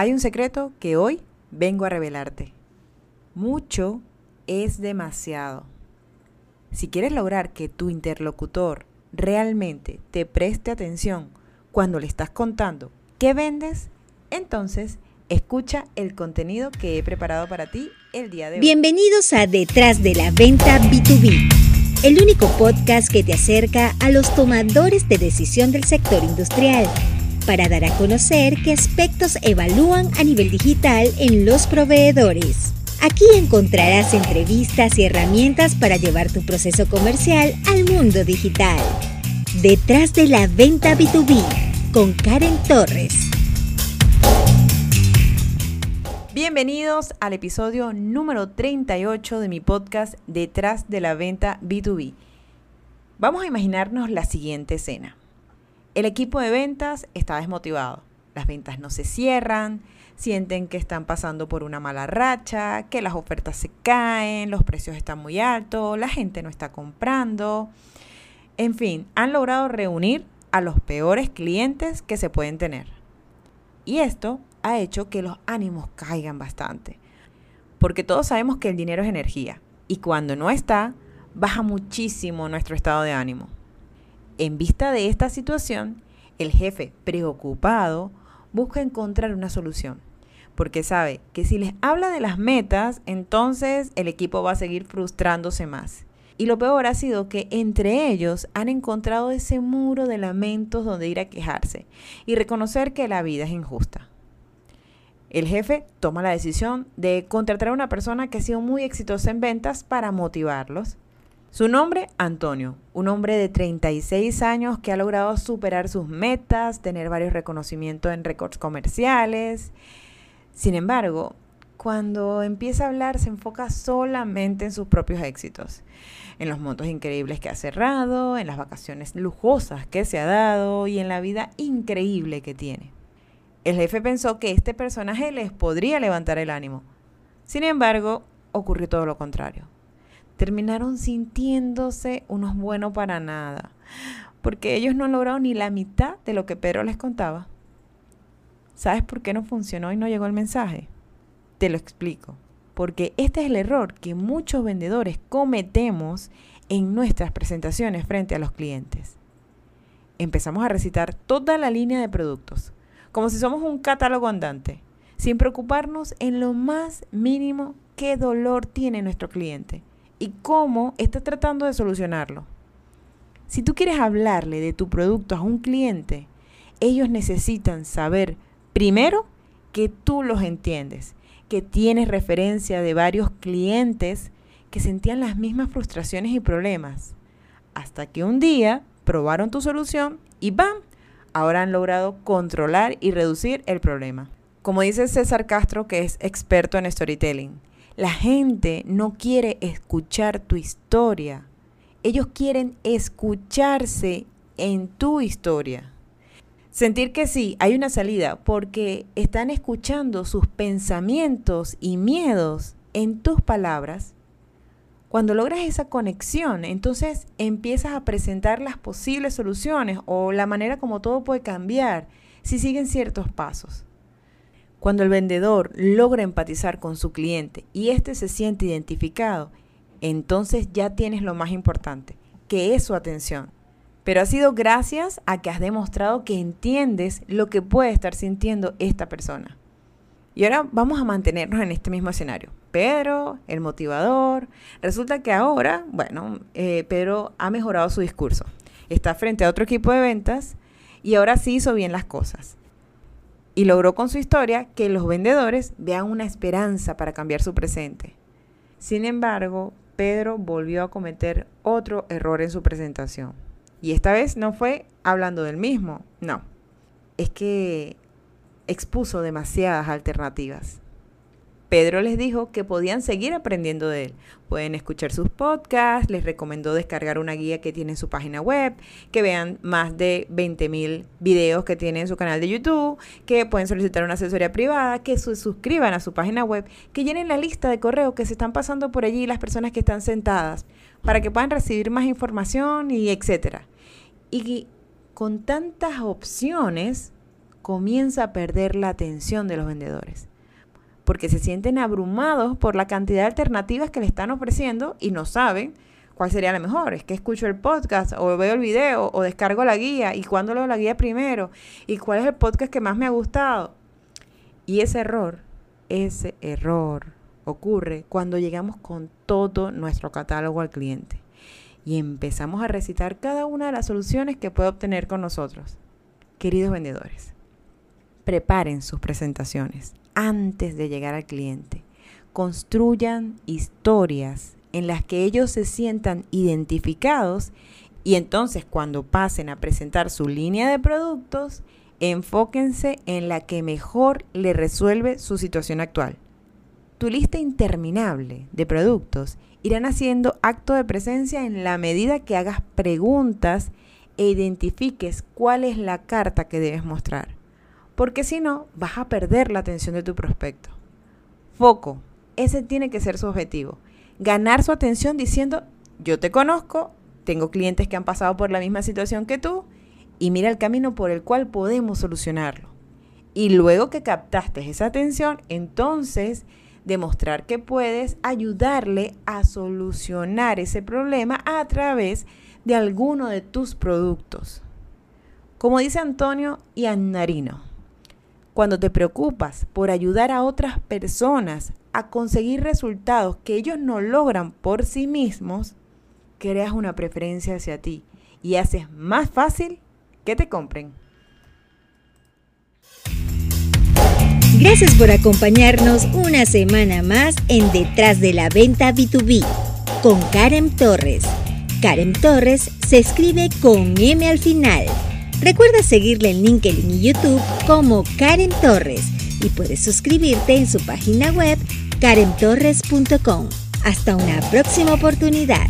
Hay un secreto que hoy vengo a revelarte. Mucho es demasiado. Si quieres lograr que tu interlocutor realmente te preste atención cuando le estás contando qué vendes, entonces escucha el contenido que he preparado para ti el día de hoy. Bienvenidos a Detrás de la Venta B2B, el único podcast que te acerca a los tomadores de decisión del sector industrial para dar a conocer qué aspectos evalúan a nivel digital en los proveedores. Aquí encontrarás entrevistas y herramientas para llevar tu proceso comercial al mundo digital. Detrás de la venta B2B con Karen Torres. Bienvenidos al episodio número 38 de mi podcast Detrás de la venta B2B. Vamos a imaginarnos la siguiente escena. El equipo de ventas está desmotivado. Las ventas no se cierran, sienten que están pasando por una mala racha, que las ofertas se caen, los precios están muy altos, la gente no está comprando. En fin, han logrado reunir a los peores clientes que se pueden tener. Y esto ha hecho que los ánimos caigan bastante. Porque todos sabemos que el dinero es energía y cuando no está, baja muchísimo nuestro estado de ánimo. En vista de esta situación, el jefe, preocupado, busca encontrar una solución, porque sabe que si les habla de las metas, entonces el equipo va a seguir frustrándose más. Y lo peor ha sido que entre ellos han encontrado ese muro de lamentos donde ir a quejarse y reconocer que la vida es injusta. El jefe toma la decisión de contratar a una persona que ha sido muy exitosa en ventas para motivarlos su nombre, Antonio, un hombre de 36 años que ha logrado superar sus metas, tener varios reconocimientos en récords comerciales. Sin embargo, cuando empieza a hablar se enfoca solamente en sus propios éxitos, en los montos increíbles que ha cerrado, en las vacaciones lujosas que se ha dado y en la vida increíble que tiene. El jefe pensó que este personaje les podría levantar el ánimo. Sin embargo, ocurrió todo lo contrario terminaron sintiéndose unos buenos para nada, porque ellos no han logrado ni la mitad de lo que Pedro les contaba. ¿Sabes por qué no funcionó y no llegó el mensaje? Te lo explico. Porque este es el error que muchos vendedores cometemos en nuestras presentaciones frente a los clientes. Empezamos a recitar toda la línea de productos, como si somos un catálogo andante, sin preocuparnos en lo más mínimo qué dolor tiene nuestro cliente y cómo estás tratando de solucionarlo. Si tú quieres hablarle de tu producto a un cliente, ellos necesitan saber primero que tú los entiendes, que tienes referencia de varios clientes que sentían las mismas frustraciones y problemas, hasta que un día probaron tu solución y ¡bam! Ahora han logrado controlar y reducir el problema. Como dice César Castro, que es experto en storytelling, la gente no quiere escuchar tu historia. Ellos quieren escucharse en tu historia. Sentir que sí, hay una salida porque están escuchando sus pensamientos y miedos en tus palabras. Cuando logras esa conexión, entonces empiezas a presentar las posibles soluciones o la manera como todo puede cambiar si siguen ciertos pasos. Cuando el vendedor logra empatizar con su cliente y éste se siente identificado, entonces ya tienes lo más importante, que es su atención. Pero ha sido gracias a que has demostrado que entiendes lo que puede estar sintiendo esta persona. Y ahora vamos a mantenernos en este mismo escenario. Pedro, el motivador. Resulta que ahora, bueno, eh, Pedro ha mejorado su discurso. Está frente a otro equipo de ventas y ahora sí hizo bien las cosas y logró con su historia que los vendedores vean una esperanza para cambiar su presente. Sin embargo, Pedro volvió a cometer otro error en su presentación. Y esta vez no fue hablando del mismo, no. Es que expuso demasiadas alternativas. Pedro les dijo que podían seguir aprendiendo de él. Pueden escuchar sus podcasts, les recomendó descargar una guía que tiene en su página web, que vean más de 20.000 videos que tiene en su canal de YouTube, que pueden solicitar una asesoría privada, que se suscriban a su página web, que llenen la lista de correo que se están pasando por allí las personas que están sentadas, para que puedan recibir más información y etcétera. Y con tantas opciones, comienza a perder la atención de los vendedores, porque se sienten abrumados por la cantidad de alternativas que le están ofreciendo y no saben cuál sería la mejor. Es que escucho el podcast o veo el video o descargo la guía y cuándo leo la guía primero y cuál es el podcast que más me ha gustado. Y ese error, ese error ocurre cuando llegamos con todo nuestro catálogo al cliente y empezamos a recitar cada una de las soluciones que puede obtener con nosotros. Queridos vendedores, preparen sus presentaciones antes de llegar al cliente. Construyan historias en las que ellos se sientan identificados y entonces cuando pasen a presentar su línea de productos, enfóquense en la que mejor le resuelve su situación actual. Tu lista interminable de productos irán haciendo acto de presencia en la medida que hagas preguntas e identifiques cuál es la carta que debes mostrar. Porque si no, vas a perder la atención de tu prospecto. Foco, ese tiene que ser su objetivo. Ganar su atención diciendo, yo te conozco, tengo clientes que han pasado por la misma situación que tú y mira el camino por el cual podemos solucionarlo. Y luego que captaste esa atención, entonces demostrar que puedes ayudarle a solucionar ese problema a través de alguno de tus productos. Como dice Antonio y Annarino, cuando te preocupas por ayudar a otras personas a conseguir resultados que ellos no logran por sí mismos, creas una preferencia hacia ti y haces más fácil que te compren. Gracias por acompañarnos una semana más en Detrás de la Venta B2B con Karen Torres. Karen Torres se escribe con M al final. Recuerda seguirle en LinkedIn y YouTube como Karen Torres y puedes suscribirte en su página web karentorres.com. Hasta una próxima oportunidad.